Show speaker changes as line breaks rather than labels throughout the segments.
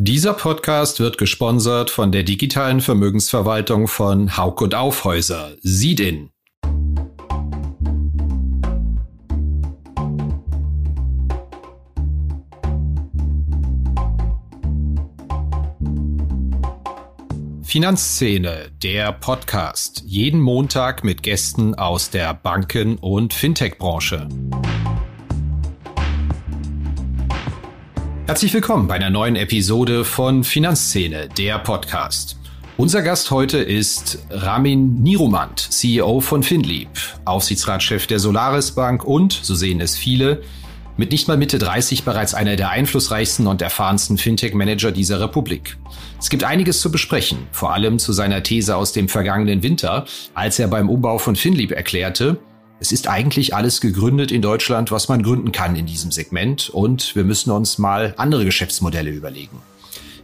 Dieser Podcast wird gesponsert von der digitalen Vermögensverwaltung von Haug und Aufhäuser, Sidin. Finanzszene, der Podcast. Jeden Montag mit Gästen aus der Banken- und Fintech-Branche. Herzlich willkommen bei einer neuen Episode von Finanzszene, der Podcast. Unser Gast heute ist Ramin Niromand, CEO von Finlieb, Aufsichtsratschef der Solaris Bank und, so sehen es viele, mit nicht mal Mitte 30 bereits einer der einflussreichsten und erfahrensten Fintech-Manager dieser Republik. Es gibt einiges zu besprechen, vor allem zu seiner These aus dem vergangenen Winter, als er beim Umbau von Finlieb erklärte, es ist eigentlich alles gegründet in Deutschland, was man gründen kann in diesem Segment und wir müssen uns mal andere Geschäftsmodelle überlegen.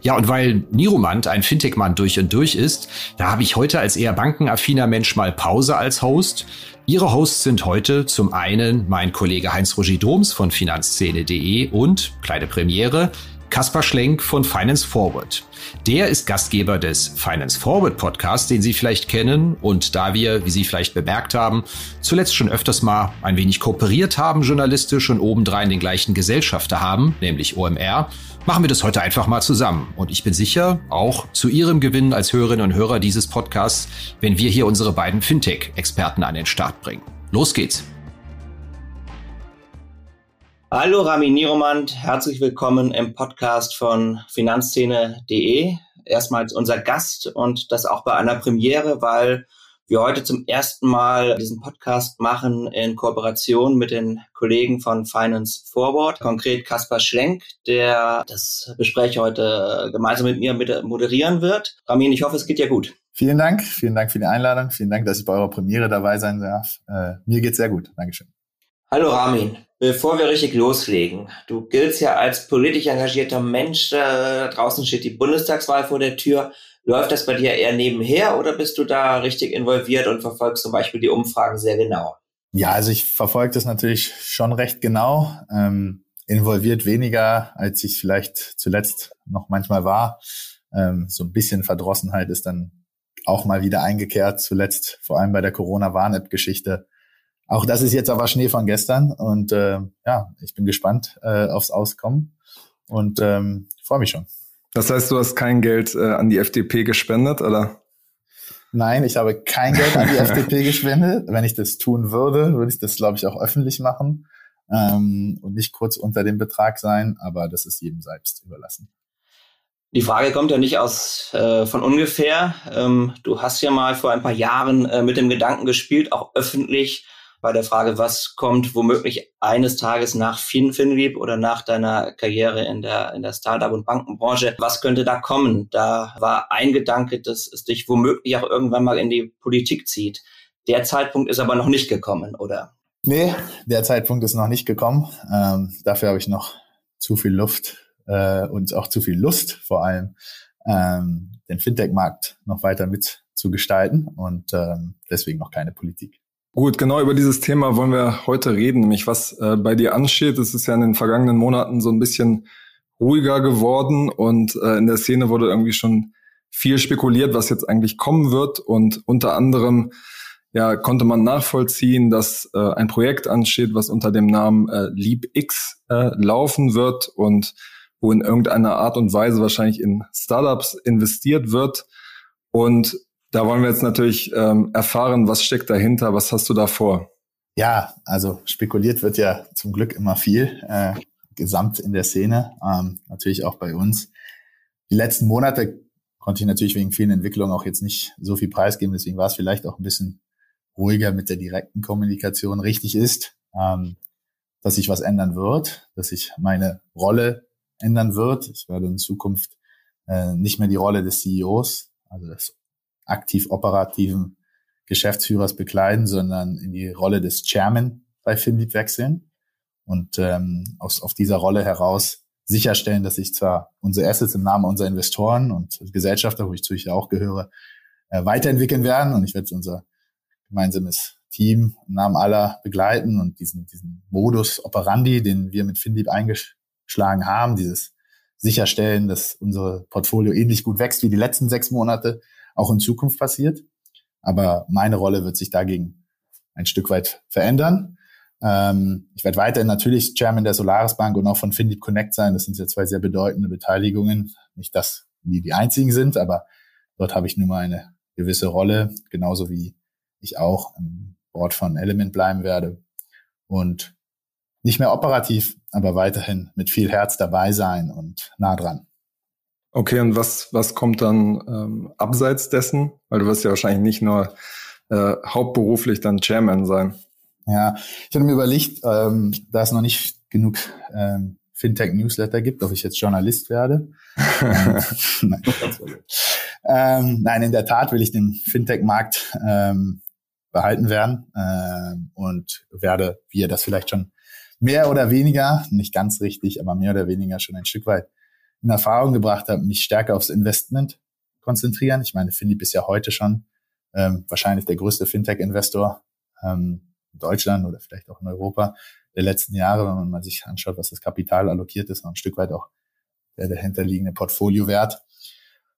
Ja, und weil Niromant ein Fintech-Mann durch und durch ist, da habe ich heute als eher bankenaffiner Mensch mal Pause als Host. Ihre Hosts sind heute zum einen mein Kollege Heinz-Roger Doms von finanzszene.de und, kleine Premiere, Kaspar Schlenk von Finance Forward. Der ist Gastgeber des Finance Forward Podcasts, den Sie vielleicht kennen. Und da wir, wie Sie vielleicht bemerkt haben, zuletzt schon öfters mal ein wenig kooperiert haben, journalistisch und obendrein den gleichen Gesellschafter haben, nämlich OMR, machen wir das heute einfach mal zusammen. Und ich bin sicher, auch zu Ihrem Gewinn als Hörerinnen und Hörer dieses Podcasts, wenn wir hier unsere beiden Fintech-Experten an den Start bringen. Los geht's!
Hallo Rami Niromand, herzlich willkommen im Podcast von Finanzszene.de. Erstmals unser Gast und das auch bei einer Premiere, weil wir heute zum ersten Mal diesen Podcast machen in Kooperation mit den Kollegen von Finance Forward, konkret Kaspar Schlenk, der das Gespräch heute gemeinsam mit mir moderieren wird. Ramin, ich hoffe, es geht dir gut.
Vielen Dank, vielen Dank für die Einladung, vielen Dank, dass ich bei eurer Premiere dabei sein darf. Äh, mir geht's sehr gut, Dankeschön.
Hallo Ramin, bevor wir richtig loslegen, du giltst ja als politisch engagierter Mensch, äh, draußen steht die Bundestagswahl vor der Tür. Läuft das bei dir eher nebenher oder bist du da richtig involviert und verfolgst zum Beispiel die Umfragen sehr genau?
Ja, also ich verfolge das natürlich schon recht genau. Ähm, involviert weniger, als ich vielleicht zuletzt noch manchmal war. Ähm, so ein bisschen Verdrossenheit ist dann auch mal wieder eingekehrt, zuletzt vor allem bei der Corona-Warn-App-Geschichte. Auch das ist jetzt aber Schnee von gestern und äh, ja, ich bin gespannt äh, aufs Auskommen und ähm, freue mich schon.
Das heißt, du hast kein Geld äh, an die FDP gespendet, oder?
Nein, ich habe kein Geld an die FDP gespendet. Wenn ich das tun würde, würde ich das, glaube ich, auch öffentlich machen ähm, und nicht kurz unter dem Betrag sein, aber das ist jedem selbst überlassen.
Die Frage kommt ja nicht aus äh, von ungefähr. Ähm, du hast ja mal vor ein paar Jahren äh, mit dem Gedanken gespielt, auch öffentlich bei der Frage, was kommt womöglich eines Tages nach FinFinLeap oder nach deiner Karriere in der, in der Startup- und Bankenbranche, was könnte da kommen? Da war ein Gedanke, dass es dich womöglich auch irgendwann mal in die Politik zieht. Der Zeitpunkt ist aber noch nicht gekommen, oder?
Nee, der Zeitpunkt ist noch nicht gekommen. Ähm, dafür habe ich noch zu viel Luft äh, und auch zu viel Lust vor allem, ähm, den Fintech-Markt noch weiter mitzugestalten und ähm, deswegen noch keine Politik.
Gut, genau über dieses Thema wollen wir heute reden, nämlich was äh, bei dir ansteht. Es ist ja in den vergangenen Monaten so ein bisschen ruhiger geworden und äh, in der Szene wurde irgendwie schon viel spekuliert, was jetzt eigentlich kommen wird und unter anderem ja konnte man nachvollziehen, dass äh, ein Projekt ansteht, was unter dem Namen äh, LeapX äh, laufen wird und wo in irgendeiner Art und Weise wahrscheinlich in Startups investiert wird und da wollen wir jetzt natürlich ähm, erfahren, was steckt dahinter, was hast du da vor?
Ja, also spekuliert wird ja zum Glück immer viel, äh, gesamt in der Szene, ähm, natürlich auch bei uns. Die letzten Monate konnte ich natürlich wegen vielen Entwicklungen auch jetzt nicht so viel preisgeben, deswegen war es vielleicht auch ein bisschen ruhiger mit der direkten Kommunikation. Richtig ist, ähm, dass sich was ändern wird, dass sich meine Rolle ändern wird. Ich werde in Zukunft äh, nicht mehr die Rolle des CEOs, also des aktiv operativen Geschäftsführers bekleiden, sondern in die Rolle des Chairman bei Finlieb wechseln und ähm, aus, auf dieser Rolle heraus sicherstellen, dass sich zwar unsere Assets im Namen unserer Investoren und Gesellschafter, wo ich zu ich auch gehöre, äh, weiterentwickeln werden und ich werde unser gemeinsames Team im Namen aller begleiten und diesen, diesen Modus operandi, den wir mit Finlieb eingeschlagen haben, dieses sicherstellen, dass unser Portfolio ähnlich gut wächst wie die letzten sechs Monate auch in Zukunft passiert. Aber meine Rolle wird sich dagegen ein Stück weit verändern. Ähm, ich werde weiterhin natürlich Chairman der Solaris Bank und auch von Findeep Connect sein. Das sind ja zwei sehr bedeutende Beteiligungen. Nicht, dass die die einzigen sind, aber dort habe ich nun mal eine gewisse Rolle, genauso wie ich auch im Board von Element bleiben werde und nicht mehr operativ, aber weiterhin mit viel Herz dabei sein und nah dran.
Okay, und was, was kommt dann ähm, abseits dessen? Weil du wirst ja wahrscheinlich nicht nur äh, hauptberuflich dann Chairman sein.
Ja, ich hatte mir überlegt, ähm, da es noch nicht genug ähm, Fintech-Newsletter gibt, ob ich jetzt Journalist werde. nein, ähm, nein, in der Tat will ich den Fintech-Markt ähm, behalten werden ähm, und werde, wie ihr das vielleicht schon mehr oder weniger, nicht ganz richtig, aber mehr oder weniger schon ein Stück weit in Erfahrung gebracht habt, mich stärker aufs Investment konzentrieren. Ich meine, Finlieb ist ja heute schon ähm, wahrscheinlich der größte Fintech-Investor ähm, in Deutschland oder vielleicht auch in Europa der letzten Jahre, wenn man mal sich anschaut, was das Kapital allokiert ist, noch ein Stück weit auch der dahinterliegende Portfoliowert.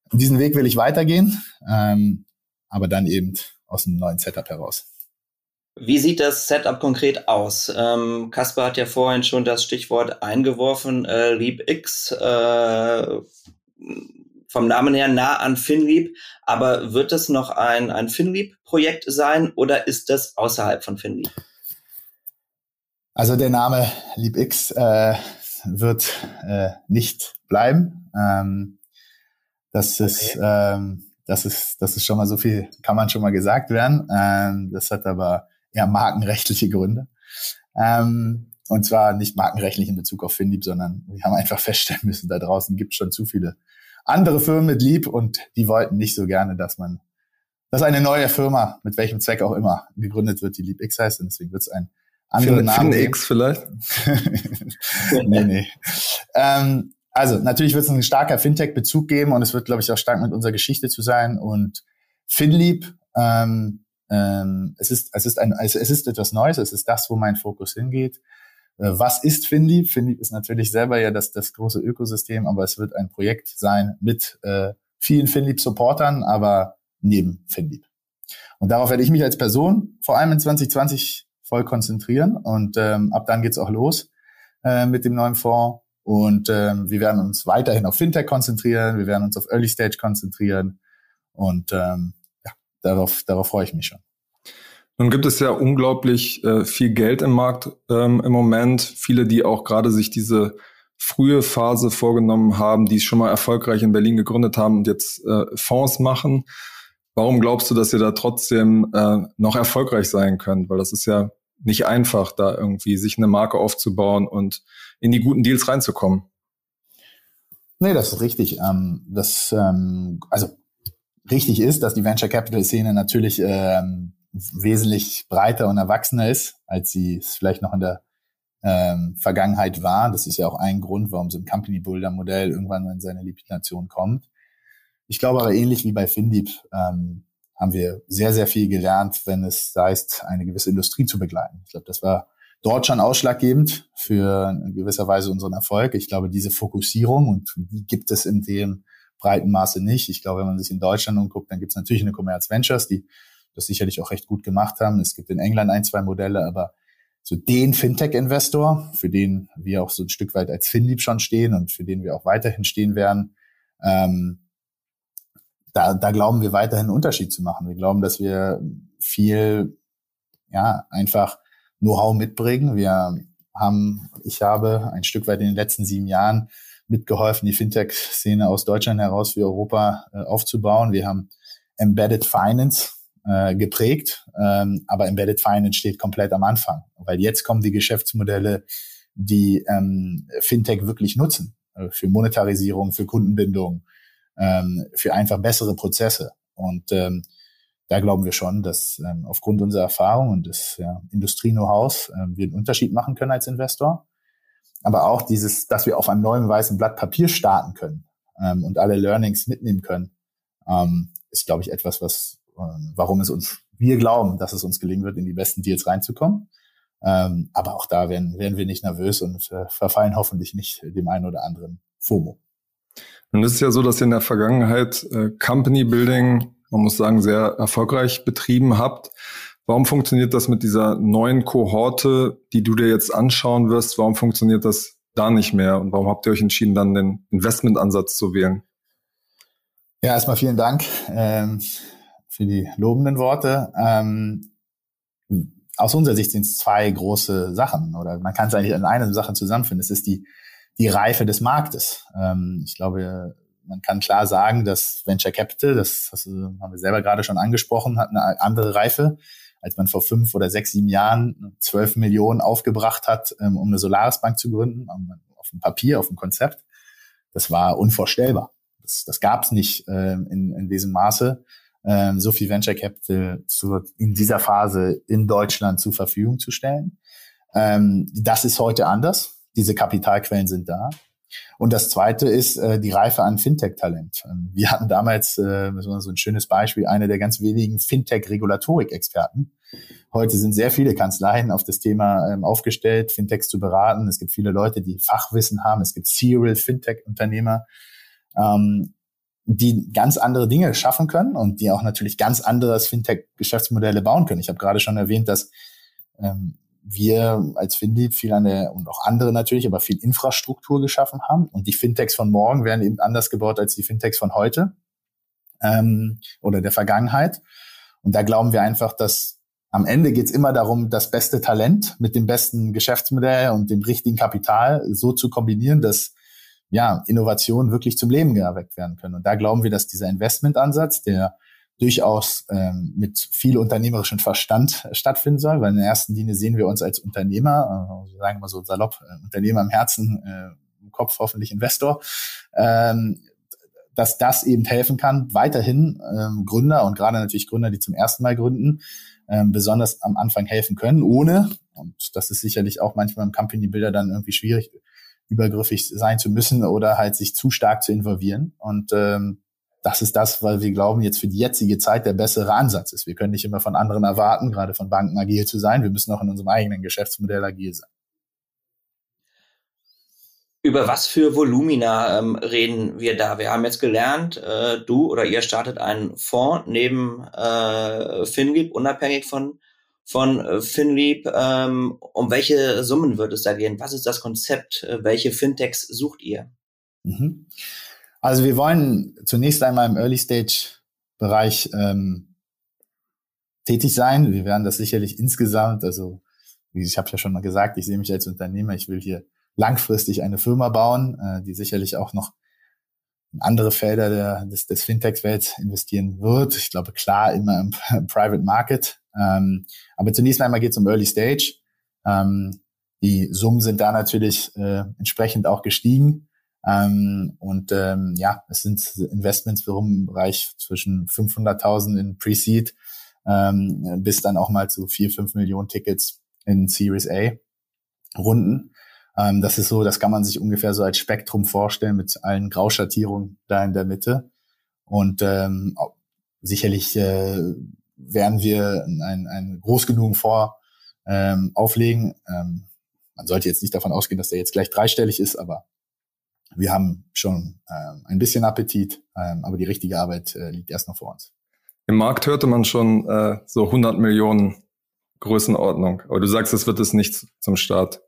Und diesen Weg will ich weitergehen, ähm, aber dann eben aus einem neuen Setup heraus.
Wie sieht das Setup konkret aus? Ähm, Kaspar hat ja vorhin schon das Stichwort eingeworfen, äh, LeapX, äh, vom Namen her nah an FinLeap, aber wird es noch ein, ein FinLeap-Projekt sein oder ist das außerhalb von FinLeap?
Also der Name LeapX äh, wird äh, nicht bleiben. Ähm, das ist ähm, das ist das ist schon mal so viel kann man schon mal gesagt werden. Ähm, das hat aber eher markenrechtliche Gründe. Ähm, und zwar nicht markenrechtlich in Bezug auf Finlieb, sondern wir haben einfach feststellen müssen, da draußen gibt es schon zu viele andere Firmen mit Lieb und die wollten nicht so gerne, dass man, dass eine neue Firma, mit welchem Zweck auch immer, gegründet wird, die Lieb X heißt und deswegen wird es ein anderer Name.
Fin X vielleicht?
nee, nee. Ähm, also natürlich wird es einen starker Fintech-Bezug geben und es wird, glaube ich, auch stark mit unserer Geschichte zu sein und Finlieb ähm, ähm, es ist, es ist ein, es ist etwas Neues. Es ist das, wo mein Fokus hingeht. Äh, was ist Finlieb? Finlieb ist natürlich selber ja das, das große Ökosystem, aber es wird ein Projekt sein mit äh, vielen Finlieb-Supportern, aber neben Finlieb. Und darauf werde ich mich als Person vor allem in 2020 voll konzentrieren und ähm, ab dann geht's auch los äh, mit dem neuen Fonds. Und ähm, wir werden uns weiterhin auf Fintech konzentrieren, wir werden uns auf Early Stage konzentrieren und ähm, darauf, darauf freue ich mich schon.
Nun gibt es ja unglaublich äh, viel Geld im Markt ähm, im Moment. Viele, die auch gerade sich diese frühe Phase vorgenommen haben, die es schon mal erfolgreich in Berlin gegründet haben und jetzt äh, Fonds machen. Warum glaubst du, dass ihr da trotzdem äh, noch erfolgreich sein könnt? Weil das ist ja nicht einfach, da irgendwie sich eine Marke aufzubauen und in die guten Deals reinzukommen.
Nee, das ist richtig. Ähm, das, ähm, also richtig ist, dass die Venture Capital Szene natürlich ähm, wesentlich breiter und erwachsener ist, als sie es vielleicht noch in der ähm, Vergangenheit war. Das ist ja auch ein Grund, warum so ein Company Builder Modell irgendwann in seine Legitimation kommt. Ich glaube aber ähnlich wie bei Findeep ähm, haben wir sehr, sehr viel gelernt, wenn es heißt, eine gewisse Industrie zu begleiten. Ich glaube, das war dort schon ausschlaggebend für in gewisser Weise unseren Erfolg. Ich glaube, diese Fokussierung und die gibt es in dem breiten Maße nicht. Ich glaube, wenn man sich in Deutschland umguckt, dann gibt es natürlich eine Commerce Ventures, die das sicherlich auch recht gut gemacht haben. Es gibt in England ein, zwei Modelle, aber so den Fintech-Investor, für den wir auch so ein Stück weit als Finlieb schon stehen und für den wir auch weiterhin stehen werden, ähm, da, da glauben wir weiterhin einen Unterschied zu machen. Wir glauben, dass wir viel, ja, einfach Know-how mitbringen. Wir haben, ich habe ein Stück weit in den letzten sieben Jahren mitgeholfen, die Fintech-Szene aus Deutschland heraus für Europa äh, aufzubauen. Wir haben Embedded Finance äh, geprägt, ähm, aber Embedded Finance steht komplett am Anfang, weil jetzt kommen die Geschäftsmodelle, die ähm, Fintech wirklich nutzen äh, für Monetarisierung, für Kundenbindung, ähm, für einfach bessere Prozesse. Und ähm, da glauben wir schon, dass ähm, aufgrund unserer Erfahrung und des ja, Industrie-Know-hows äh, wir einen Unterschied machen können als Investor aber auch dieses, dass wir auf einem neuen weißen Blatt Papier starten können ähm, und alle Learnings mitnehmen können, ähm, ist, glaube ich, etwas, was, ähm, warum es uns, wir glauben, dass es uns gelingen wird, in die besten Deals reinzukommen. Ähm, aber auch da werden, werden wir nicht nervös und äh, verfallen hoffentlich nicht dem einen oder anderen FOMO.
Nun ist es ja so, dass ihr in der Vergangenheit äh, Company Building, man muss sagen, sehr erfolgreich betrieben habt. Warum funktioniert das mit dieser neuen Kohorte, die du dir jetzt anschauen wirst? Warum funktioniert das da nicht mehr? Und warum habt ihr euch entschieden, dann den Investmentansatz zu wählen?
Ja, erstmal vielen Dank ähm, für die lobenden Worte. Ähm, aus unserer Sicht sind es zwei große Sachen oder man kann es eigentlich in einer Sache zusammenfinden. Es ist die, die Reife des Marktes. Ähm, ich glaube, man kann klar sagen, dass Venture Capital, das, das haben wir selber gerade schon angesprochen, hat eine andere Reife als man vor fünf oder sechs, sieben Jahren zwölf Millionen aufgebracht hat, ähm, um eine Solarisbank zu gründen, auf dem Papier, auf dem Konzept. Das war unvorstellbar. Das, das gab es nicht ähm, in, in diesem Maße, ähm, so viel Venture Capital zu, in dieser Phase in Deutschland zur Verfügung zu stellen. Ähm, das ist heute anders. Diese Kapitalquellen sind da. Und das Zweite ist äh, die Reife an Fintech-Talent. Ähm, wir hatten damals äh, so ein schönes Beispiel, eine der ganz wenigen Fintech-Regulatorik-Experten. Heute sind sehr viele Kanzleien auf das Thema ähm, aufgestellt, Fintechs zu beraten. Es gibt viele Leute, die Fachwissen haben. Es gibt Serial Fintech-Unternehmer, ähm, die ganz andere Dinge schaffen können und die auch natürlich ganz anderes Fintech-Geschäftsmodelle bauen können. Ich habe gerade schon erwähnt, dass ähm, wir als Finlieb viel an der, und auch andere natürlich, aber viel Infrastruktur geschaffen haben. Und die Fintechs von morgen werden eben anders gebaut als die Fintechs von heute ähm, oder der Vergangenheit. Und da glauben wir einfach, dass am Ende geht es immer darum, das beste Talent mit dem besten Geschäftsmodell und dem richtigen Kapital so zu kombinieren, dass ja, Innovationen wirklich zum Leben erweckt werden können. Und da glauben wir, dass dieser Investmentansatz, der durchaus ähm, mit viel unternehmerischem Verstand stattfinden soll, weil in der ersten Linie sehen wir uns als Unternehmer, äh, sagen wir so salopp, äh, Unternehmer im Herzen, äh, im Kopf hoffentlich Investor, ähm, dass das eben helfen kann, weiterhin ähm, Gründer und gerade natürlich Gründer, die zum ersten Mal gründen, ähm, besonders am Anfang helfen können, ohne, und das ist sicherlich auch manchmal im Company Builder dann irgendwie schwierig, übergriffig sein zu müssen oder halt sich zu stark zu involvieren. Und ähm, das ist das, weil wir glauben, jetzt für die jetzige Zeit der bessere Ansatz ist. Wir können nicht immer von anderen erwarten, gerade von Banken agil zu sein. Wir müssen auch in unserem eigenen Geschäftsmodell agil sein.
Über was für Volumina ähm, reden wir da? Wir haben jetzt gelernt, äh, du oder ihr startet einen Fonds neben äh, FinLeap, unabhängig von, von äh, FinLeap. Ähm, um welche Summen wird es da gehen? Was ist das Konzept? Äh, welche Fintechs sucht ihr? Mhm.
Also wir wollen zunächst einmal im Early Stage Bereich ähm, tätig sein. Wir werden das sicherlich insgesamt, also wie ich habe ja schon mal gesagt, ich sehe mich als Unternehmer, ich will hier langfristig eine Firma bauen, äh, die sicherlich auch noch in andere Felder der, des, des Fintech-Welt investieren wird. Ich glaube, klar, immer im, im Private Market. Ähm, aber zunächst einmal geht es um Early Stage. Ähm, die Summen sind da natürlich äh, entsprechend auch gestiegen. Ähm, und ähm, ja, es sind Investments im Bereich zwischen 500.000 in Pre-Seed ähm, bis dann auch mal zu vier, fünf Millionen Tickets in Series A Runden. Ähm, das ist so, das kann man sich ungefähr so als Spektrum vorstellen mit allen Grauschattierungen da in der Mitte. Und ähm, sicherlich äh, werden wir einen, einen groß genugen Vor ähm, auflegen. Ähm, man sollte jetzt nicht davon ausgehen, dass der jetzt gleich dreistellig ist, aber wir haben schon ähm, ein bisschen Appetit, ähm, aber die richtige Arbeit äh, liegt erst noch vor uns.
Im Markt hörte man schon äh, so 100 Millionen Größenordnung, aber du sagst, es wird es nicht zum Start.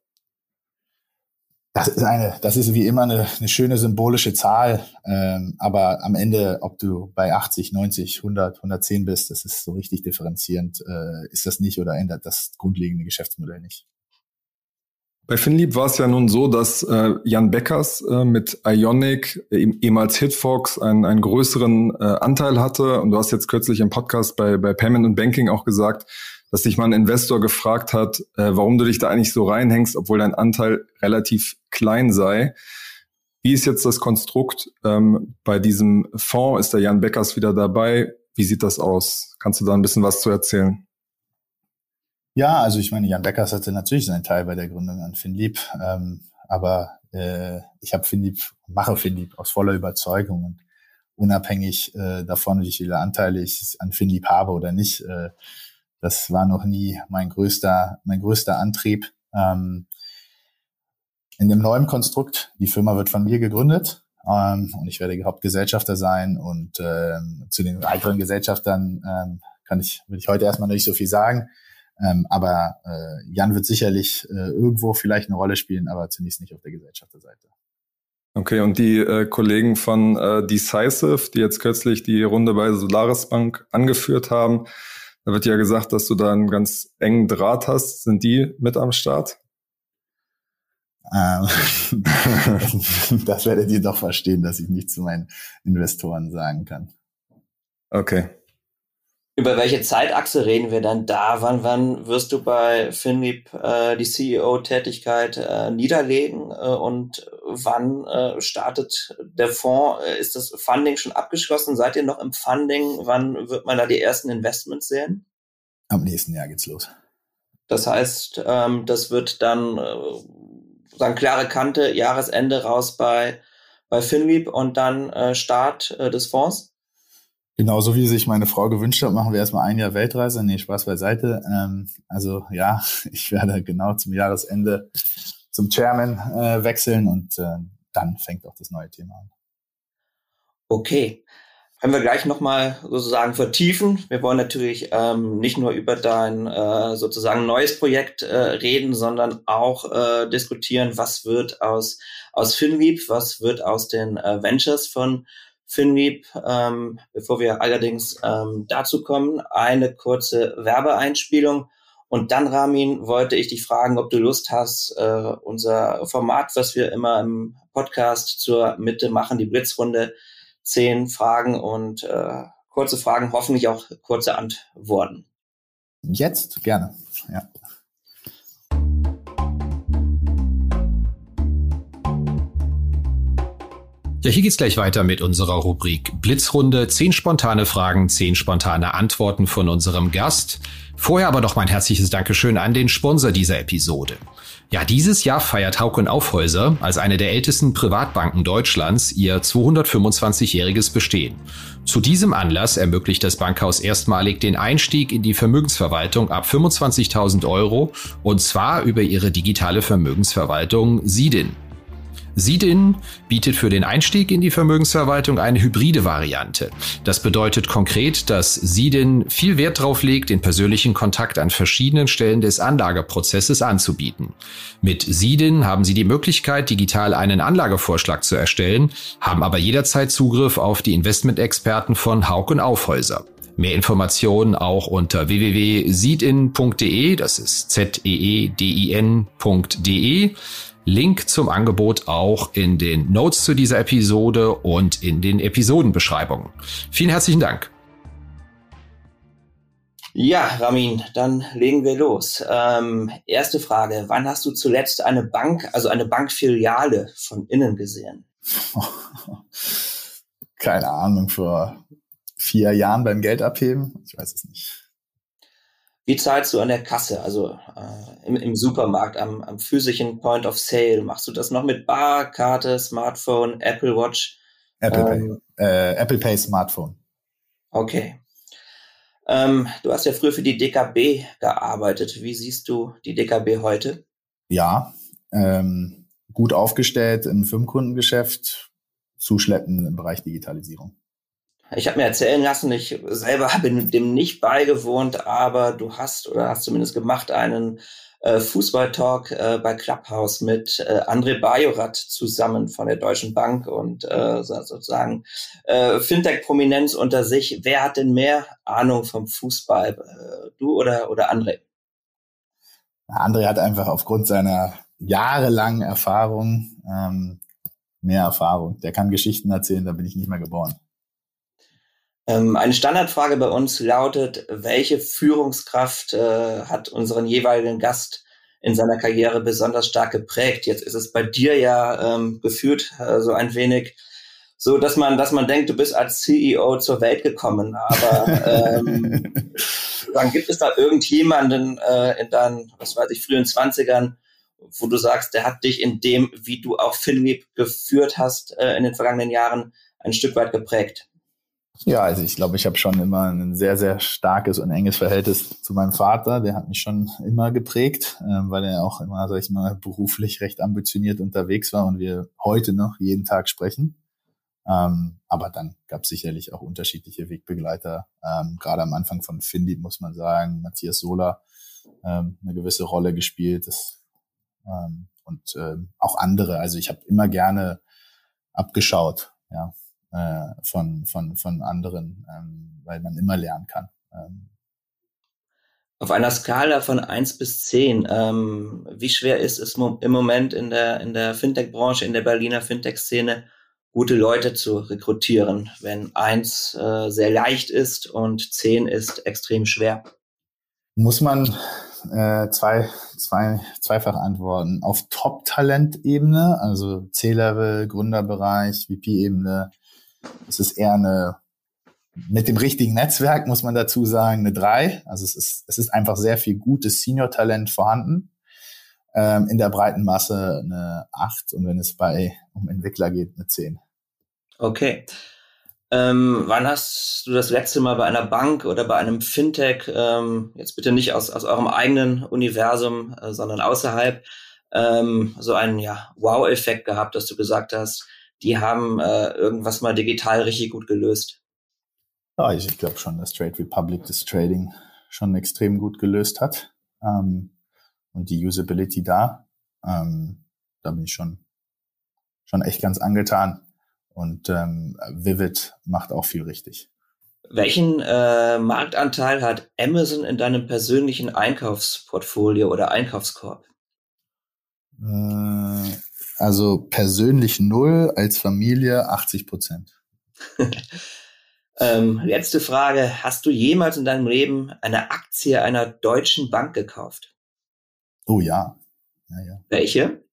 Das ist eine, das ist wie immer eine, eine schöne symbolische Zahl, ähm, aber am Ende, ob du bei 80, 90, 100, 110 bist, das ist so richtig differenzierend, äh, ist das nicht oder ändert das grundlegende Geschäftsmodell nicht.
Bei Finlieb war es ja nun so, dass äh, Jan Beckers äh, mit Ionic, äh, ehemals Hitfox, einen, einen größeren äh, Anteil hatte. Und du hast jetzt kürzlich im Podcast bei, bei Payment und Banking auch gesagt, dass dich mal ein Investor gefragt hat, äh, warum du dich da eigentlich so reinhängst, obwohl dein Anteil relativ klein sei. Wie ist jetzt das Konstrukt ähm, bei diesem Fonds? Ist der Jan Beckers wieder dabei? Wie sieht das aus? Kannst du da ein bisschen was zu erzählen?
Ja, also ich meine, Jan Beckers hatte natürlich seinen Teil bei der Gründung an Finlieb, ähm, aber äh, ich habe Finlieb, mache Finlieb aus voller Überzeugung und unabhängig äh, davon, wie viele Anteile ich an Finlieb habe oder nicht, äh, das war noch nie mein größter, mein größter Antrieb. Ähm, in dem neuen Konstrukt, die Firma wird von mir gegründet, ähm, und ich werde Hauptgesellschafter sein und ähm, zu den weiteren Gesellschaftern ähm, kann ich, will ich heute erstmal nicht so viel sagen. Ähm, aber äh, Jan wird sicherlich äh, irgendwo vielleicht eine Rolle spielen, aber zunächst nicht auf der Gesellschafterseite.
Okay, und die äh, Kollegen von äh, Decisive, die jetzt kürzlich die Runde bei Solaris Bank angeführt haben, da wird ja gesagt, dass du da einen ganz engen Draht hast. Sind die mit am Start?
Ähm, das werdet ihr doch verstehen, dass ich nicht zu meinen Investoren sagen kann.
Okay.
Über welche Zeitachse reden wir dann da? Wann, wann wirst du bei Finlieb äh, die CEO-Tätigkeit äh, niederlegen äh, und wann äh, startet der Fonds? Äh, ist das Funding schon abgeschlossen? Seid ihr noch im Funding? Wann wird man da die ersten Investments sehen?
Am nächsten Jahr geht's los.
Das heißt, ähm, das wird dann äh, sagen klare Kante, Jahresende raus bei bei Finlieb und dann äh, Start äh, des Fonds?
Genauso wie sich meine Frau gewünscht hat, machen wir erstmal ein Jahr Weltreise. Nee, Spaß beiseite. Ähm, also ja, ich werde genau zum Jahresende zum Chairman äh, wechseln und äh, dann fängt auch das neue Thema an.
Okay. Können wir gleich nochmal sozusagen vertiefen. Wir wollen natürlich ähm, nicht nur über dein äh, sozusagen neues Projekt äh, reden, sondern auch äh, diskutieren, was wird aus, aus Finlieb, was wird aus den äh, Ventures von Finlieb. Ähm, bevor wir allerdings ähm, dazu kommen, eine kurze Werbeeinspielung. Und dann, Ramin, wollte ich dich fragen, ob du Lust hast, äh, unser Format, was wir immer im Podcast zur Mitte machen, die Blitzrunde, zehn Fragen und äh, kurze Fragen, hoffentlich auch kurze Antworten.
Jetzt gerne, ja.
Ja, hier geht's gleich weiter mit unserer Rubrik Blitzrunde. Zehn spontane Fragen, zehn spontane Antworten von unserem Gast. Vorher aber noch mein herzliches Dankeschön an den Sponsor dieser Episode. Ja, dieses Jahr feiert Hauck und Aufhäuser als eine der ältesten Privatbanken Deutschlands ihr 225-jähriges Bestehen. Zu diesem Anlass ermöglicht das Bankhaus erstmalig den Einstieg in die Vermögensverwaltung ab 25.000 Euro und zwar über ihre digitale Vermögensverwaltung SIDIN. Sidin bietet für den Einstieg in die Vermögensverwaltung eine hybride Variante. Das bedeutet konkret, dass Sidin viel Wert darauf legt, den persönlichen Kontakt an verschiedenen Stellen des Anlageprozesses anzubieten. Mit Sidin haben Sie die Möglichkeit, digital einen Anlagevorschlag zu erstellen, haben aber jederzeit Zugriff auf die Investmentexperten von Haug und Aufhäuser. Mehr Informationen auch unter www.seedin.de, das ist Z-E-E-D-I-N.de. Link zum Angebot auch in den Notes zu dieser Episode und in den Episodenbeschreibungen. Vielen herzlichen Dank.
Ja, Ramin, dann legen wir los. Ähm, erste Frage, wann hast du zuletzt eine Bank, also eine Bankfiliale von innen gesehen?
Keine Ahnung, vor vier Jahren beim Geld abheben? Ich weiß es nicht.
Wie zahlst du an der Kasse, also äh, im, im, Supermarkt, am, am, physischen Point of Sale? Machst du das noch mit Bar, Karte, Smartphone, Apple Watch?
Apple ähm, Pay, äh, Apple Pay Smartphone.
Okay. Ähm, du hast ja früher für die DKB gearbeitet. Wie siehst du die DKB heute?
Ja, ähm, gut aufgestellt im Firmenkundengeschäft, zuschleppen im Bereich Digitalisierung.
Ich habe mir erzählen lassen, ich selber habe dem nicht beigewohnt, aber du hast oder hast zumindest gemacht einen äh, Fußballtalk äh, bei Clubhouse mit äh, André Bajorat zusammen von der Deutschen Bank und äh, sozusagen äh, Fintech-Prominenz unter sich. Wer hat denn mehr Ahnung vom Fußball? Äh, du oder, oder André?
André hat einfach aufgrund seiner jahrelangen Erfahrung ähm, mehr Erfahrung. Der kann Geschichten erzählen, da bin ich nicht mehr geboren.
Ähm, eine Standardfrage bei uns lautet, welche Führungskraft äh, hat unseren jeweiligen Gast in seiner Karriere besonders stark geprägt? Jetzt ist es bei dir ja ähm, gefühlt äh, so ein wenig so, dass man, dass man denkt, du bist als CEO zur Welt gekommen, aber ähm, dann gibt es da irgendjemanden äh, in deinen, was weiß ich, frühen Zwanzigern, wo du sagst, der hat dich in dem, wie du auch Finlieb geführt hast äh, in den vergangenen Jahren, ein Stück weit geprägt?
Ja, also ich glaube, ich habe schon immer ein sehr, sehr starkes und enges Verhältnis zu meinem Vater. Der hat mich schon immer geprägt, äh, weil er auch immer, sag ich mal, beruflich recht ambitioniert unterwegs war und wir heute noch jeden Tag sprechen. Ähm, aber dann gab es sicherlich auch unterschiedliche Wegbegleiter. Ähm, Gerade am Anfang von Findy muss man sagen, Matthias Sola ähm, eine gewisse Rolle gespielt. Das, ähm, und ähm, auch andere. Also ich habe immer gerne abgeschaut, ja, äh, von, von, von anderen, ähm, weil man immer lernen kann. Ähm,
auf einer Skala von eins bis zehn, ähm, wie schwer ist es im Moment in der, in der Fintech-Branche, in der Berliner Fintech-Szene, gute Leute zu rekrutieren, wenn eins äh, sehr leicht ist und zehn ist extrem schwer?
Muss man äh, zwei, zwei, zweifach antworten. Auf Top-Talent-Ebene, also C-Level, Gründerbereich, VP-Ebene, ist es eher eine, mit dem richtigen Netzwerk muss man dazu sagen, eine drei. Also es ist, es ist einfach sehr viel gutes Senior-Talent vorhanden. Ähm, in der breiten Masse eine acht und wenn es bei um Entwickler geht, eine zehn.
Okay. Ähm, wann hast du das letzte Mal bei einer Bank oder bei einem Fintech, ähm, jetzt bitte nicht aus, aus eurem eigenen Universum, äh, sondern außerhalb, ähm, so einen ja, Wow-Effekt gehabt, dass du gesagt hast, die haben äh, irgendwas mal digital richtig gut gelöst?
Ja, ich, glaube schon, dass Trade Republic das Trading schon extrem gut gelöst hat. Ähm, und die Usability da, ähm, da bin ich schon, schon echt ganz angetan. Und ähm, Vivid macht auch viel richtig.
Welchen äh, Marktanteil hat Amazon in deinem persönlichen Einkaufsportfolio oder Einkaufskorb?
Äh, also persönlich null, als Familie 80 Prozent.
ähm, letzte Frage. Hast du jemals in deinem Leben eine Aktie einer deutschen Bank gekauft?
Oh ja. ja, ja.
Welche?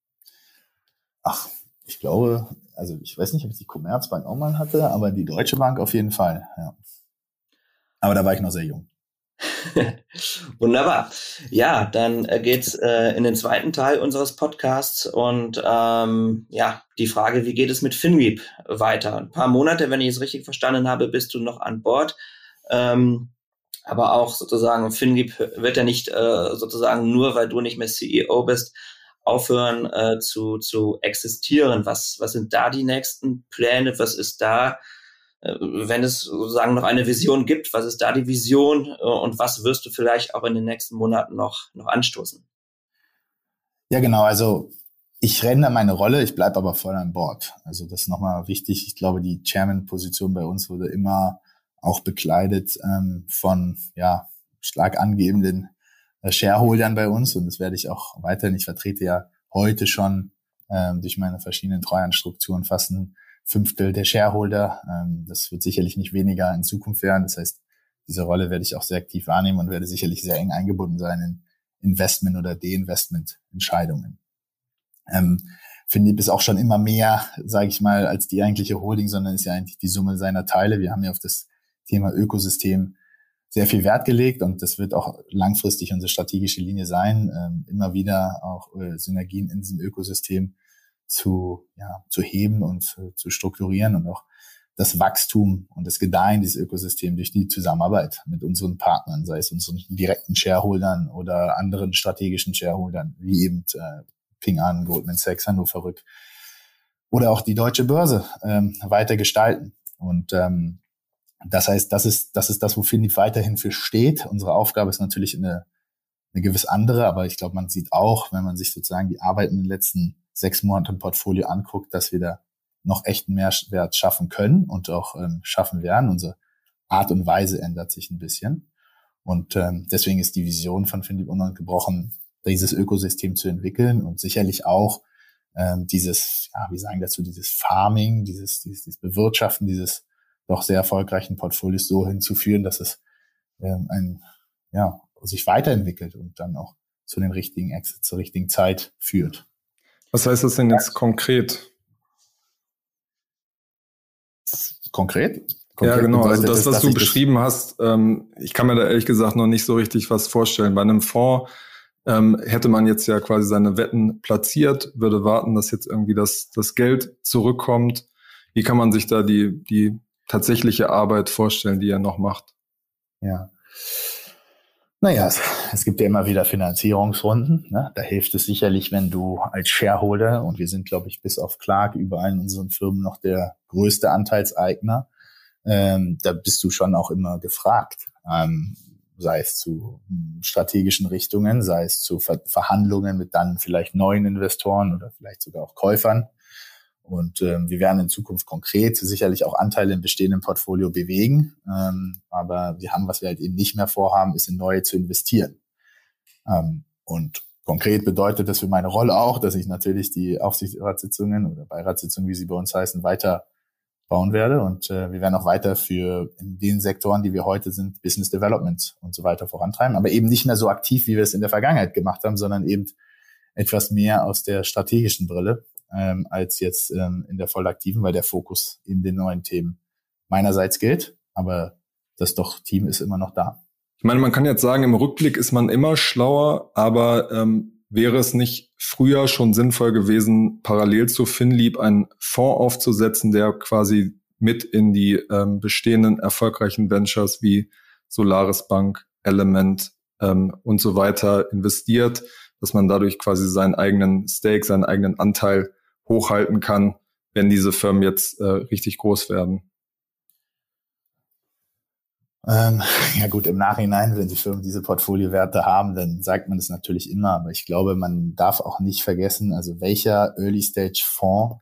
Ach, ich glaube, also ich weiß nicht, ob ich die Commerzbank auch mal hatte, aber die Deutsche Bank auf jeden Fall, ja. Aber da war ich noch sehr jung.
Wunderbar. Ja, dann äh, geht's äh, in den zweiten Teil unseres Podcasts und ähm, ja, die Frage, wie geht es mit Finweep weiter? Ein paar Monate, wenn ich es richtig verstanden habe, bist du noch an Bord. Ähm, aber auch sozusagen Finweep wird ja nicht äh, sozusagen nur, weil du nicht mehr CEO bist, aufhören äh, zu, zu existieren? Was, was sind da die nächsten Pläne? Was ist da, wenn es sozusagen noch eine Vision gibt, was ist da die Vision äh, und was wirst du vielleicht auch in den nächsten Monaten noch, noch anstoßen?
Ja, genau. Also ich renne meine Rolle, ich bleibe aber voll an Bord. Also das ist nochmal wichtig. Ich glaube, die Chairman-Position bei uns wurde immer auch bekleidet ähm, von ja, stark angebenden äh, Shareholdern bei uns und das werde ich auch weiterhin. Ich vertrete ja heute schon ähm, durch meine verschiedenen Treuhandstrukturen fast ein Fünftel der Shareholder. Ähm, das wird sicherlich nicht weniger in Zukunft werden. Das heißt, diese Rolle werde ich auch sehr aktiv wahrnehmen und werde sicherlich sehr eng eingebunden sein in Investment- oder De-Investment-Entscheidungen. Ähm, Philipp ist auch schon immer mehr, sage ich mal, als die eigentliche Holding, sondern ist ja eigentlich die Summe seiner Teile. Wir haben ja auf das Thema Ökosystem sehr viel Wert gelegt und das wird auch langfristig unsere strategische Linie sein, ähm, immer wieder auch äh, Synergien in diesem Ökosystem zu, ja, zu heben und äh, zu strukturieren und auch das Wachstum und das Gedeihen dieses Ökosystems durch die Zusammenarbeit mit unseren Partnern, sei es unseren direkten Shareholdern oder anderen strategischen Shareholdern, wie eben äh, Ping An, Goldman Sachs, Hannover Rück oder auch die deutsche Börse ähm, weiter gestalten. Und ähm, das heißt, das ist, das ist das, wo Findy weiterhin für steht. Unsere Aufgabe ist natürlich eine, eine gewiss andere, aber ich glaube, man sieht auch, wenn man sich sozusagen die Arbeit in den letzten sechs Monaten im Portfolio anguckt, dass wir da noch echten Mehrwert schaffen können und auch ähm, schaffen werden. Unsere Art und Weise ändert sich ein bisschen. Und ähm, deswegen ist die Vision von Findy unangebrochen, dieses Ökosystem zu entwickeln und sicherlich auch ähm, dieses, ja, wie sagen dazu, dieses Farming, dieses, dieses, dieses Bewirtschaften, dieses doch sehr erfolgreichen Portfolios so hinzuführen, dass es ähm, ein, ja, sich weiterentwickelt und dann auch zu den richtigen Exits zur richtigen Zeit führt.
Was heißt das denn jetzt konkret?
Konkret?
Konkret ja, genau. Also das, was du beschrieben hast, ähm, ich kann mir da ehrlich gesagt noch nicht so richtig was vorstellen. Bei einem Fonds ähm, hätte man jetzt ja quasi seine Wetten platziert, würde warten, dass jetzt irgendwie das, das Geld zurückkommt. Wie kann man sich da die, die tatsächliche Arbeit vorstellen, die er noch macht?
Ja. Naja, es, es gibt ja immer wieder Finanzierungsrunden. Ne? Da hilft es sicherlich, wenn du als Shareholder, und wir sind, glaube ich, bis auf Clark überall in unseren Firmen noch der größte Anteilseigner, ähm, da bist du schon auch immer gefragt. Ähm, sei es zu hm, strategischen Richtungen, sei es zu Ver Verhandlungen mit dann vielleicht neuen Investoren oder vielleicht sogar auch Käufern. Und ähm, wir werden in Zukunft konkret sicherlich auch Anteile im bestehenden Portfolio bewegen. Ähm, aber wir haben, was wir halt eben nicht mehr vorhaben, ist in neue zu investieren. Ähm, und konkret bedeutet das für meine Rolle auch, dass ich natürlich die Aufsichtsratssitzungen oder Beiratssitzungen, wie sie bei uns heißen, weiter bauen werde. Und äh, wir werden auch weiter für in den Sektoren, die wir heute sind, Business Development und so weiter vorantreiben. Aber eben nicht mehr so aktiv, wie wir es in der Vergangenheit gemacht haben, sondern eben etwas mehr aus der strategischen Brille ähm, als jetzt ähm, in der vollaktiven, weil der Fokus in den neuen Themen meinerseits gilt. Aber das doch Team ist immer noch da.
Ich meine, man kann jetzt sagen, im Rückblick ist man immer schlauer, aber ähm, wäre es nicht früher schon sinnvoll gewesen, parallel zu FinLeap einen Fonds aufzusetzen, der quasi mit in die ähm, bestehenden erfolgreichen Ventures wie Solaris Bank, Element ähm, und so weiter investiert, dass man dadurch quasi seinen eigenen Stake, seinen eigenen Anteil hochhalten kann, wenn diese Firmen jetzt äh, richtig groß werden?
Ähm, ja gut, im Nachhinein, wenn die Firmen diese Portfoliowerte haben, dann sagt man das natürlich immer. Aber ich glaube, man darf auch nicht vergessen, also welcher Early-Stage-Fonds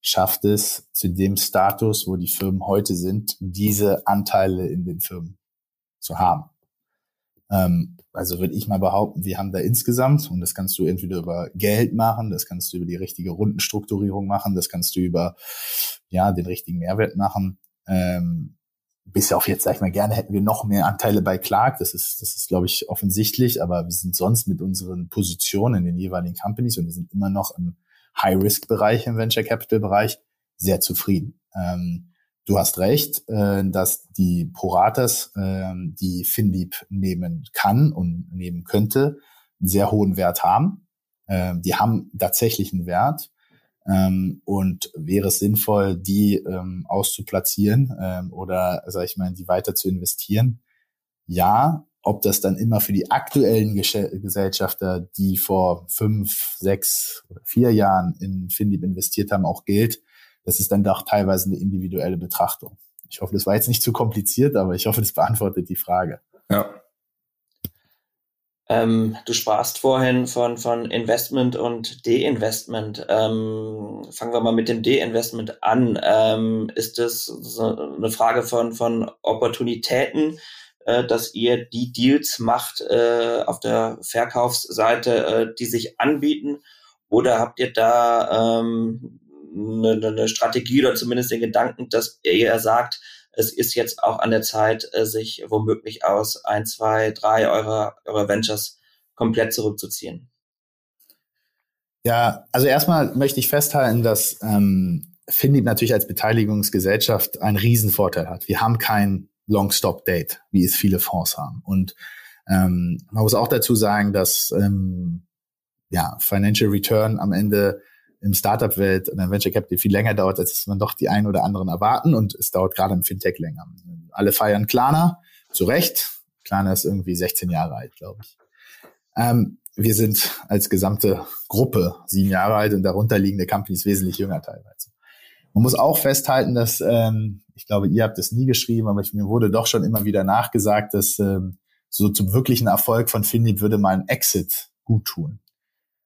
schafft es zu dem Status, wo die Firmen heute sind, diese Anteile in den Firmen zu haben. Ähm, also würde ich mal behaupten, wir haben da insgesamt, und das kannst du entweder über Geld machen, das kannst du über die richtige Rundenstrukturierung machen, das kannst du über ja den richtigen Mehrwert machen. Ähm, bis auf jetzt, sag ich mal, gerne hätten wir noch mehr Anteile bei Clark. Das ist, das ist, glaube ich, offensichtlich, aber wir sind sonst mit unseren Positionen in den jeweiligen Companies und wir sind immer noch im High-Risk-Bereich, im Venture Capital-Bereich sehr zufrieden. Ähm, du hast recht, äh, dass die Proratas, äh, die FinLeap nehmen kann und nehmen könnte, einen sehr hohen Wert haben. Äh, die haben tatsächlich einen Wert. Ähm, und wäre es sinnvoll, die ähm, auszuplatzieren ähm, oder, sag ich mal, die weiter zu investieren? Ja, ob das dann immer für die aktuellen Ges Gesellschafter, die vor fünf, sechs vier Jahren in FinLeap investiert haben, auch gilt, das ist dann doch teilweise eine individuelle Betrachtung. Ich hoffe, das war jetzt nicht zu kompliziert, aber ich hoffe, das beantwortet die Frage.
Ja. Ähm, du sprachst vorhin von, von Investment und De-Investment. Ähm, fangen wir mal mit dem De-Investment an. Ähm, ist das so eine Frage von, von Opportunitäten, äh, dass ihr die Deals macht äh, auf der Verkaufsseite, äh, die sich anbieten? Oder habt ihr da ähm, eine, eine Strategie oder zumindest den Gedanken, dass er sagt, es ist jetzt auch an der Zeit, äh, sich womöglich aus ein, zwei, drei eurer, eurer Ventures komplett zurückzuziehen?
Ja, also erstmal möchte ich festhalten, dass ähm, Finlieb natürlich als Beteiligungsgesellschaft einen Riesenvorteil hat. Wir haben kein Long-Stop-Date, wie es viele Fonds haben. Und ähm, man muss auch dazu sagen, dass ähm, ja, Financial Return am Ende im Startup-Welt der Venture Capital viel länger dauert, als es man doch die einen oder anderen erwarten und es dauert gerade im Fintech länger. Alle feiern Klarna, zu Recht. Klarna ist irgendwie 16 Jahre alt, glaube ich. Ähm, wir sind als gesamte Gruppe sieben Jahre alt und darunter liegende Companies wesentlich jünger teilweise. Man muss auch festhalten, dass, ähm, ich glaube, ihr habt es nie geschrieben, aber ich, mir wurde doch schon immer wieder nachgesagt, dass ähm, so zum wirklichen Erfolg von Finlip würde mal ein Exit gut tun.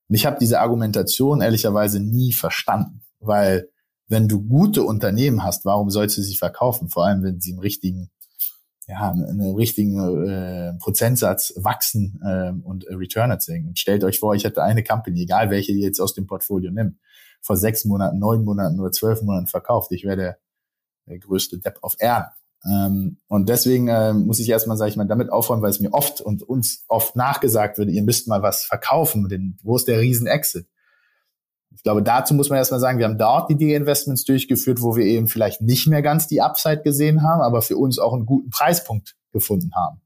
Und ich habe diese Argumentation ehrlicherweise nie verstanden, weil wenn du gute Unternehmen hast, warum sollst du sie verkaufen? Vor allem, wenn sie im richtigen, ja, einen richtigen äh, Prozentsatz wachsen äh, und äh, Return erzeugen. Und stellt euch vor, ich hätte eine Company, egal welche ihr jetzt aus dem Portfolio nimmt, vor sechs Monaten, neun Monaten oder zwölf Monaten verkauft. Ich wäre der, der größte Depp auf Erden. Ähm, und deswegen äh, muss ich erstmal, sage ich mal, damit aufräumen, weil es mir oft und uns oft nachgesagt wird, ihr müsst mal was verkaufen, denn wo ist der Riesen-Exit? Ich glaube, dazu muss man erstmal sagen, wir haben dort die De-Investments durchgeführt, wo wir eben vielleicht nicht mehr ganz die Upside gesehen haben, aber für uns auch einen guten Preispunkt gefunden haben.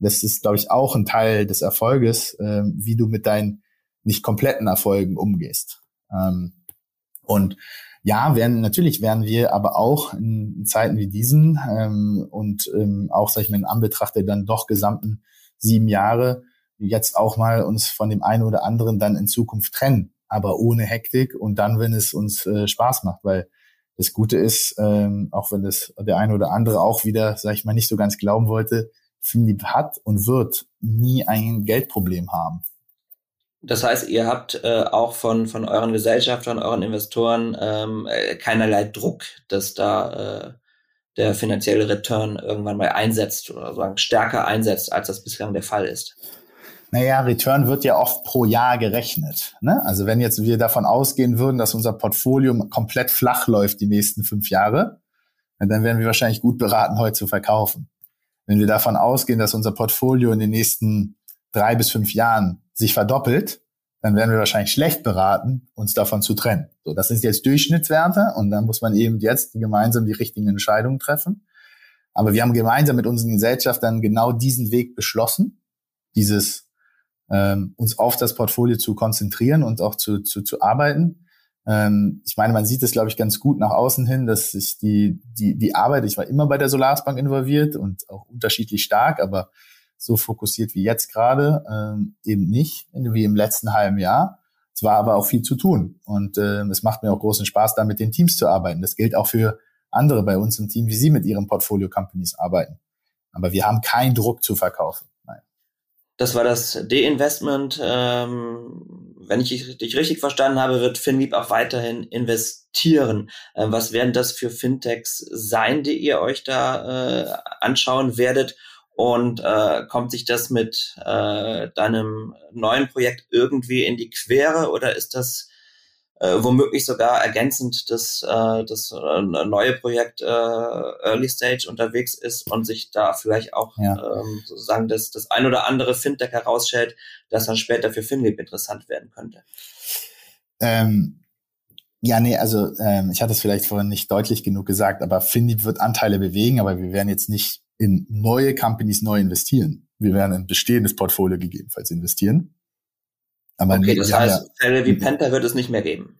Das ist, glaube ich, auch ein Teil des Erfolges, äh, wie du mit deinen nicht kompletten Erfolgen umgehst. Ähm, und ja, werden, natürlich werden wir aber auch in, Zeiten wie diesen ähm, und ähm, auch, sag ich mal, in Anbetracht der dann doch gesamten sieben Jahre jetzt auch mal uns von dem einen oder anderen dann in Zukunft trennen, aber ohne Hektik und dann, wenn es uns äh, Spaß macht, weil das Gute ist, ähm, auch wenn das der eine oder andere auch wieder, sag ich mal, nicht so ganz glauben wollte, Finlieb hat und wird nie ein Geldproblem haben.
Das heißt, ihr habt äh, auch von, von euren Gesellschaftern, euren Investoren ähm, äh, keinerlei Druck, dass da äh, der finanzielle Return irgendwann mal einsetzt oder sagen stärker einsetzt, als das bislang der Fall ist.
Naja, Return wird ja oft pro Jahr gerechnet. Ne? Also wenn jetzt wir davon ausgehen würden, dass unser Portfolio komplett flach läuft die nächsten fünf Jahre, dann wären wir wahrscheinlich gut beraten, heute zu verkaufen. Wenn wir davon ausgehen, dass unser Portfolio in den nächsten drei bis fünf Jahren sich verdoppelt, dann wären wir wahrscheinlich schlecht beraten, uns davon zu trennen. So, das ist jetzt Durchschnittswerte und dann muss man eben jetzt gemeinsam die richtigen Entscheidungen treffen. Aber wir haben gemeinsam mit unseren Gesellschaftern genau diesen Weg beschlossen, dieses ähm, uns auf das Portfolio zu konzentrieren und auch zu, zu, zu arbeiten. Ähm, ich meine, man sieht es, glaube ich, ganz gut nach außen hin, dass sich die, die, die Arbeit, ich war immer bei der Solarsbank involviert und auch unterschiedlich stark, aber so fokussiert wie jetzt gerade ähm, eben nicht, wie im letzten halben Jahr. Es war aber auch viel zu tun und äh, es macht mir auch großen Spaß, da mit den Teams zu arbeiten. Das gilt auch für andere bei uns im Team, wie sie mit ihren Portfolio-Companies arbeiten. Aber wir haben keinen Druck zu verkaufen.
Das war das D-Investment. Ähm, wenn ich dich richtig verstanden habe, wird FinLeap auch weiterhin investieren. Ähm, was werden das für Fintechs sein, die ihr euch da äh, anschauen werdet? Und äh, kommt sich das mit äh, deinem neuen Projekt irgendwie in die Quere oder ist das äh, womöglich sogar ergänzend dass äh, das äh, neue Projekt äh, Early Stage unterwegs ist und sich da vielleicht auch ja. ähm, sozusagen das, das ein oder andere Fintech herausstellt, das dann später für FinLeap interessant werden könnte.
Ähm, ja, nee, also ähm, ich hatte es vielleicht vorhin nicht deutlich genug gesagt, aber FinLeap wird Anteile bewegen, aber wir werden jetzt nicht in neue Companies neu investieren. Wir werden in bestehendes Portfolio gegebenenfalls investieren.
Aber okay, das heißt, ja, Fälle wie Penta wird es nicht mehr geben.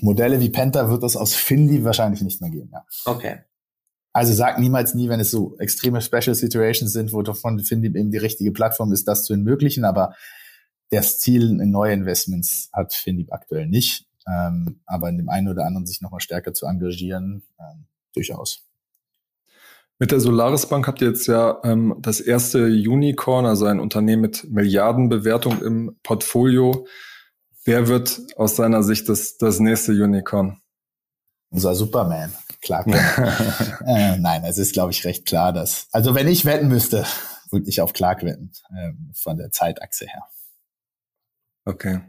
Modelle wie Penta wird es aus Finli wahrscheinlich nicht mehr geben, ja.
Okay.
Also sag niemals nie, wenn es so extreme Special Situations sind, wo davon Finli eben die richtige Plattform ist, das zu ermöglichen, aber das Ziel in neue Investments hat Finlieb aktuell nicht. Ähm, aber in dem einen oder anderen sich nochmal stärker zu engagieren, ähm, durchaus.
Mit der Solaris Bank habt ihr jetzt ja ähm, das erste Unicorn, also ein Unternehmen mit Milliardenbewertung im Portfolio. Wer wird aus seiner Sicht das, das nächste Unicorn?
Unser Superman, klar. äh, nein, es ist, glaube ich, recht klar, dass, also wenn ich wetten müsste, würde ich auf Clark wetten, äh, von der Zeitachse her.
Okay.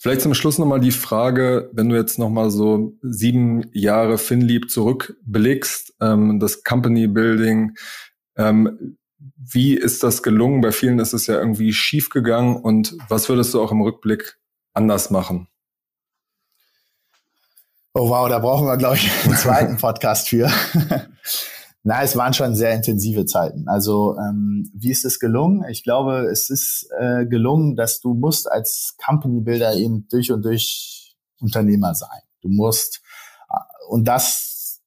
Vielleicht zum Schluss nochmal die Frage, wenn du jetzt nochmal so sieben Jahre FinLeap zurückblickst, ähm, das Company Building, ähm, wie ist das gelungen? Bei vielen ist es ja irgendwie schief gegangen und was würdest du auch im Rückblick anders machen?
Oh wow, da brauchen wir, glaube ich, einen zweiten Podcast für. Na, es waren schon sehr intensive Zeiten. Also ähm, wie ist es gelungen? Ich glaube, es ist äh, gelungen, dass du musst als Company Builder eben durch und durch Unternehmer sein. Du musst äh, und das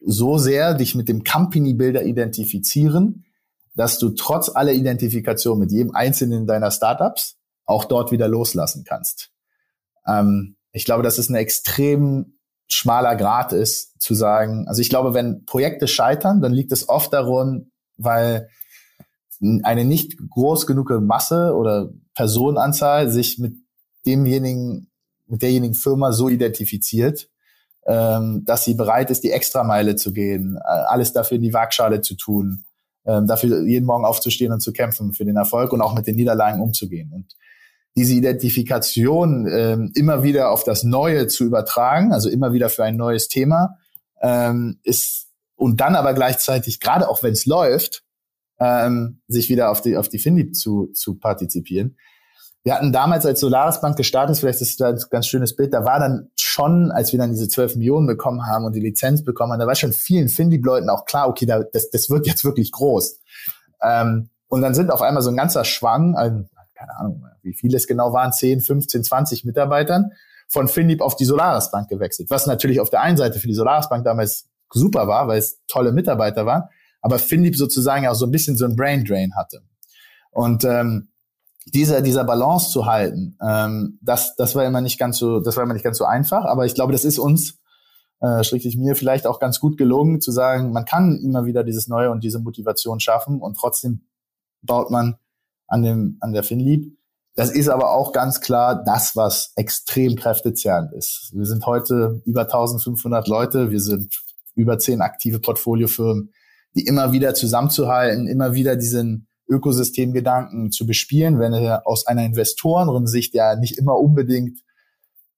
so sehr dich mit dem Company Builder identifizieren, dass du trotz aller Identifikation mit jedem einzelnen deiner Startups auch dort wieder loslassen kannst. Ähm, ich glaube, das ist eine extrem schmaler Grad ist, zu sagen, also ich glaube, wenn Projekte scheitern, dann liegt es oft darum, weil eine nicht groß genug Masse oder Personenanzahl sich mit demjenigen, mit derjenigen Firma so identifiziert, ähm, dass sie bereit ist, die Extrameile zu gehen, äh, alles dafür in die Waagschale zu tun, ähm, dafür jeden Morgen aufzustehen und zu kämpfen für den Erfolg und auch mit den Niederlagen umzugehen. Und diese Identifikation ähm, immer wieder auf das Neue zu übertragen, also immer wieder für ein neues Thema, ähm, ist und dann aber gleichzeitig, gerade auch wenn es läuft, ähm, sich wieder auf die auf die Finlieb zu zu partizipieren. Wir hatten damals als Solaris Bank gestartet, vielleicht ist das ein ganz schönes Bild, da war dann schon, als wir dann diese 12 Millionen bekommen haben und die Lizenz bekommen haben, da war schon vielen Finlieb-Leuten auch klar, okay, da, das, das wird jetzt wirklich groß. Ähm, und dann sind auf einmal so ein ganzer Schwang, keine Ahnung, wie viele es genau waren, 10, 15, 20 Mitarbeitern von Finlieb auf die Solaris Bank gewechselt. Was natürlich auf der einen Seite für die Solaris Bank damals super war, weil es tolle Mitarbeiter waren. aber Philipp sozusagen auch so ein bisschen so ein Brain Drain hatte. Und ähm, dieser, dieser Balance zu halten, ähm, das, das war immer nicht ganz so, das war immer nicht ganz so einfach, aber ich glaube, das ist uns, äh, schräglich mir vielleicht auch ganz gut gelungen, zu sagen, man kann immer wieder dieses Neue und diese Motivation schaffen und trotzdem baut man an dem, an der Finlieb. Das ist aber auch ganz klar das, was extrem kräftezehrend ist. Wir sind heute über 1500 Leute, wir sind über zehn aktive Portfoliofirmen, die immer wieder zusammenzuhalten, immer wieder diesen Ökosystemgedanken zu bespielen, wenn er aus einer Investorensicht ja nicht immer unbedingt,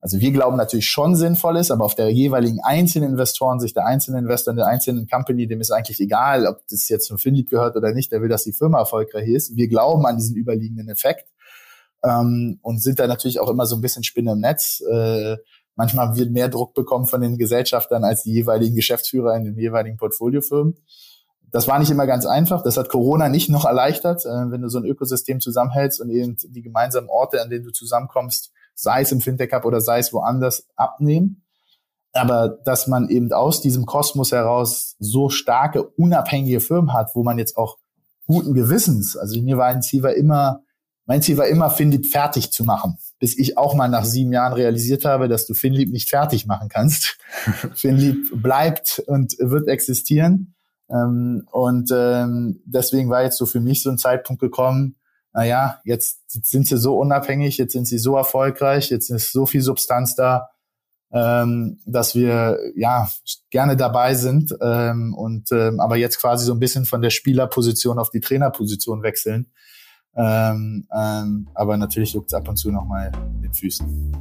also wir glauben natürlich schon sinnvoll ist, aber auf der jeweiligen einzelnen Investorensicht, der einzelnen Investor in der einzelnen Company, dem ist eigentlich egal, ob das jetzt von Finlieb gehört oder nicht, der will, dass die Firma erfolgreich ist. Wir glauben an diesen überliegenden Effekt ähm, und sind da natürlich auch immer so ein bisschen Spinne im Netz. Äh, manchmal wird mehr Druck bekommen von den Gesellschaftern als die jeweiligen Geschäftsführer in den jeweiligen Portfoliofirmen das war nicht immer ganz einfach. Das hat Corona nicht noch erleichtert, äh, wenn du so ein Ökosystem zusammenhältst und eben die gemeinsamen Orte, an denen du zusammenkommst, sei es im Fintech Hub oder sei es woanders, abnehmen. Aber dass man eben aus diesem Kosmos heraus so starke, unabhängige Firmen hat, wo man jetzt auch guten Gewissens, also mir war ein Ziel war immer, mein Ziel war immer, Finlieb fertig zu machen. Bis ich auch mal nach sieben Jahren realisiert habe, dass du Finlieb nicht fertig machen kannst. Finlieb bleibt und wird existieren. Ähm, und ähm, deswegen war jetzt so für mich so ein Zeitpunkt gekommen, naja, jetzt sind sie so unabhängig, jetzt sind sie so erfolgreich, jetzt ist so viel Substanz da, ähm, dass wir ja gerne dabei sind ähm, und ähm, aber jetzt quasi so ein bisschen von der Spielerposition auf die Trainerposition wechseln. Ähm, ähm, aber natürlich juckt es ab und zu nochmal in den Füßen.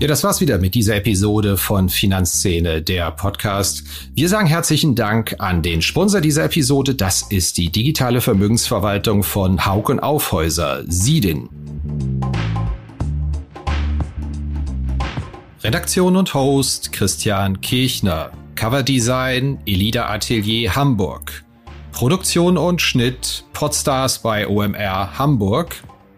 Ja, das war's wieder mit dieser Episode von Finanzszene, der Podcast. Wir sagen herzlichen Dank an den Sponsor dieser Episode. Das ist die digitale Vermögensverwaltung von Haug und Aufhäuser, Sidin. Redaktion und Host Christian Kirchner. Coverdesign Elida Atelier Hamburg. Produktion und Schnitt Podstars bei OMR Hamburg.